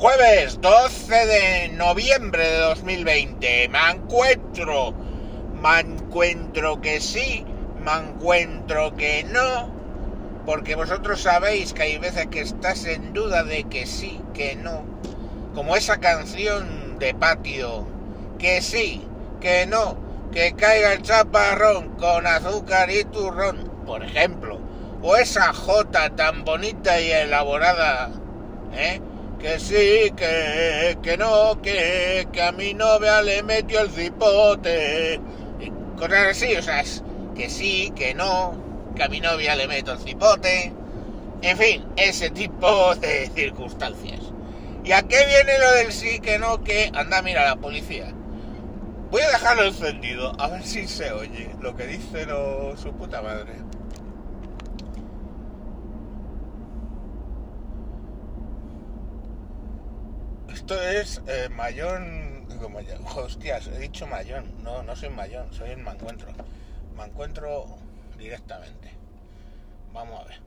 Jueves 12 de noviembre de 2020. Me encuentro. Me encuentro que sí. Me encuentro que no. Porque vosotros sabéis que hay veces que estás en duda de que sí, que no. Como esa canción de patio. Que sí, que no. Que caiga el chaparrón con azúcar y turrón. Por ejemplo. O esa jota tan bonita y elaborada. ¿Eh? Que sí, que, que no, que, que a mi novia le metió el cipote. Y cosas así, o sea, es que sí, que no, que a mi novia le meto el cipote. En fin, ese tipo de circunstancias. ¿Y a qué viene lo del sí, que no, que anda, mira la policía? Voy a dejarlo encendido, a ver si se oye lo que dice lo, su puta madre. Esto es eh, Mayón. Digo, Mayón. Hostias, he dicho Mayón. No, no soy Mayón, soy el Mancuentro. Mancuentro directamente. Vamos a ver.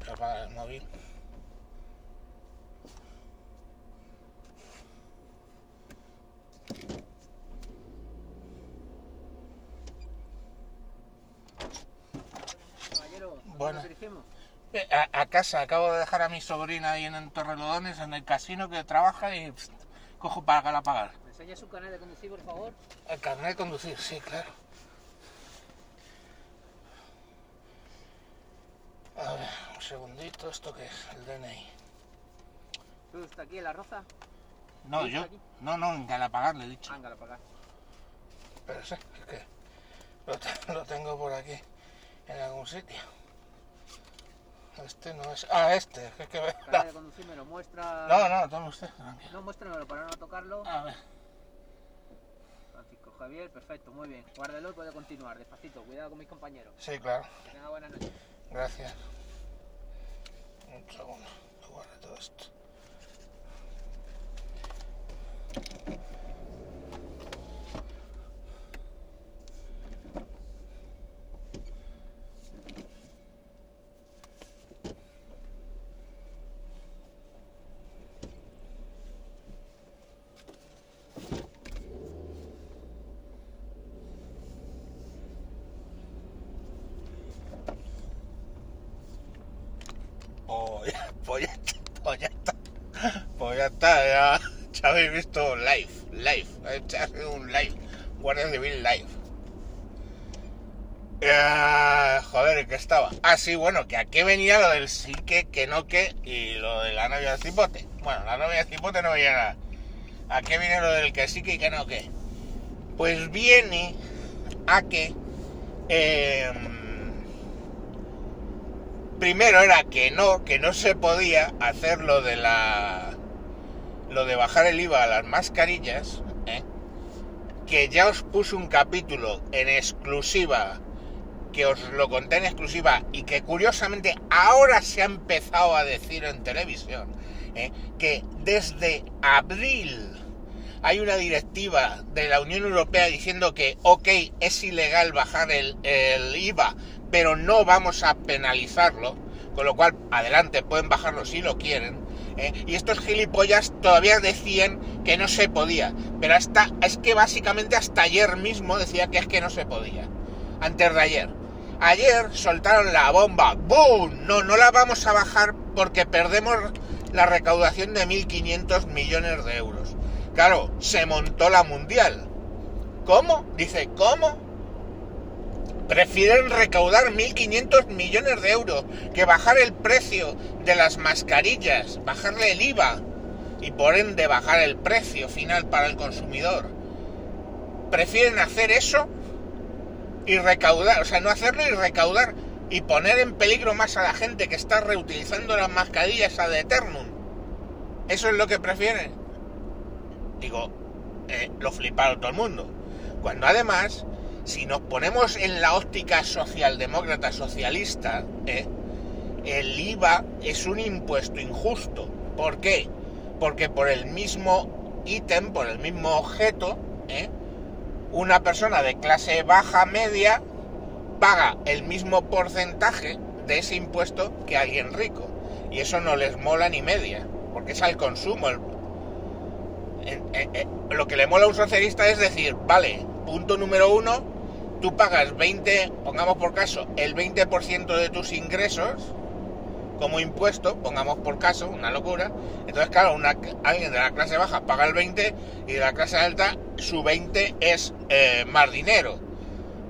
Voy a apagar el móvil. Caballero, ¿a Bueno. nos dirigimos? A, a casa, acabo de dejar a mi sobrina ahí en Torrelodones, en el casino que trabaja y pst, cojo para pagar. ¿Me enseña su carnet de conducir, por favor? El carnet de conducir, sí, claro. A ver, un segundito, ¿esto qué es? El DNI. ¿Tú está aquí en la roza? No, ¿Sí, yo. aquí? No, no, en Galapagar le he dicho. Ángala, para acá. Pero sí, es que lo tengo por aquí, en algún sitio. Este no es. Ah, este, es que Carnet de conducir me lo muestra... No, no, tome usted. No, muéstramelo para no tocarlo. A ver. Francisco Javier, perfecto, muy bien. Guárdelo y puede continuar, despacito. Cuidado con mis compañeros. Sí, claro. Que tenga buenas noches. Gracias. Un segundo. todo esto. Pues ya, pues ya está, pues ya está. Pues ya está, ya, ya habéis visto live, live. Ha sido un live. Guardia Civil live. Eh, joder, ¿qué estaba? Ah, sí, bueno, que a qué venía lo del sí que, que no que y lo de la novia de cipote. Bueno, la novia de cipote no venía nada. ¿A qué viene lo del que sí que y que no que? Pues viene a que... em, primero era que no, que no se podía hacer lo de la. lo de bajar el IVA a las mascarillas, ¿eh? que ya os puse un capítulo en exclusiva, que os lo conté en exclusiva y que curiosamente ahora se ha empezado a decir en televisión, ¿eh? que desde abril hay una directiva de la Unión Europea diciendo que, ok, es ilegal bajar el, IVA, pero no vamos a penalizarlo, con lo cual, adelante, pueden bajarlo si lo quieren. ¿eh? Y estos gilipollas todavía decían que no se podía, pero hasta, es que básicamente hasta ayer mismo decía que es que no se podía, antes de ayer. Ayer soltaron la bomba, ¡boom! No, no la vamos a bajar porque perdemos la recaudación de 1.500 millones de euros. Claro, se montó la mundial. ¿Cómo? Dice, ¿cómo? Prefieren recaudar 1.500 millones de euros que bajar el precio de las mascarillas, bajarle el IVA y por ende bajar el precio final para el consumidor. Prefieren hacer eso y recaudar, o sea, no hacerlo y recaudar y poner en peligro más a la gente que está reutilizando las mascarillas ad eternum. Eso es lo que prefieren. Digo, eh, lo fliparon todo el mundo. Cuando además, si nos ponemos en la óptica socialdemócrata socialista, ¿eh? el IVA es un impuesto injusto. ¿Por qué? Porque por el mismo ítem, por el mismo objeto, ¿eh? una persona de clase baja media paga el mismo porcentaje de ese impuesto que alguien rico. Y eso no les mola ni media. porque es al consumo. El- en- en- en- lo que le mola a un socialista es decir, vale, punto número uno, tú pagas 20, pongamos por caso, el 20% de tus ingresos como impuesto, pongamos por caso, una locura. Entonces, claro, una- alguien de la clase baja paga el 20 y de la clase alta su 20 es eh, más dinero.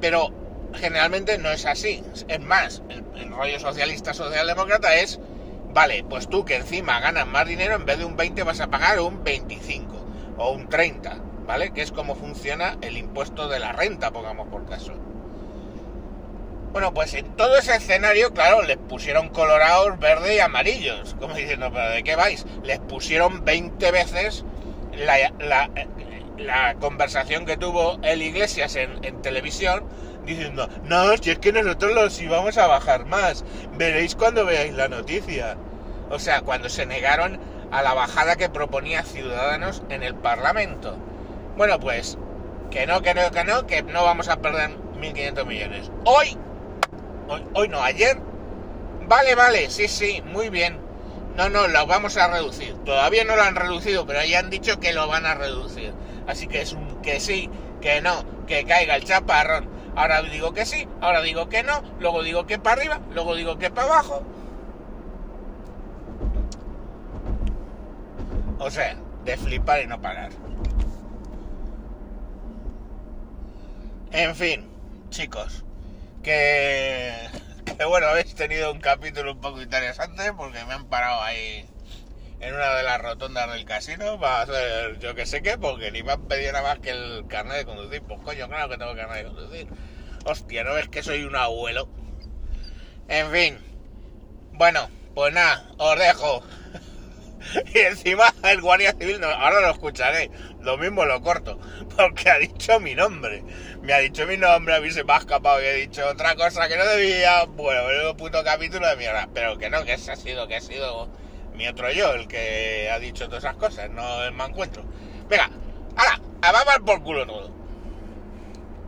Pero generalmente no es así. Es más, el rollo socialista socialdemócrata es, vale, pues tú que encima ganas más dinero, en vez de un 20 vas a pagar un 25 o un 30, ¿vale? Que es como funciona el impuesto de la renta, pongamos por caso. Bueno, pues en todo ese escenario, claro, les pusieron colorados, verde y amarillos. Como diciendo, ¿pero de qué vais? Les pusieron 20 veces la, la- conversación que tuvo el Iglesias en televisión, diciendo, no, si es que nosotros los íbamos a bajar más. Veréis cuando veáis la noticia. O sea, cuando se negaron a la bajada que proponía Ciudadanos en el Parlamento. Bueno, pues, que no, que no, que no, que no vamos a perder 1.500 millones. Hoy Hoy, hoy no, ayer. Vale, vale, sí, sí, muy bien. No, no, lo vamos a reducir. Todavía no lo han reducido, pero ya han dicho que lo van a reducir. Así que es un que sí, que no, que caiga el chaparrón. Ahora digo que sí, ahora digo que no, luego digo que para arriba, luego digo que para abajo. O sea, de flipar y no parar. En fin, chicos, que, que bueno, habéis tenido un capítulo un poco interesante porque me han parado ahí en una de las rotondas del casino para hacer yo que sé qué, porque ni me han pedido nada más que el carnet de conducir. Pues coño, claro que tengo carnet de conducir. Hostia, ¿no ves que soy un abuelo? En fin. Bueno, pues nada, os dejo. Y encima el guardia civil, ahora lo escucharé, lo mismo lo corto, porque ha dicho mi nombre. Me ha dicho mi nombre, a mí se me ha escapado y he dicho otra cosa que no debía. Bueno, el puto capítulo de mierda. Pero que no, que ese ha sido, que ha sido mi otro yo el que ha dicho todas esas cosas, no el encuentro. Venga, ahora, a por culo todo.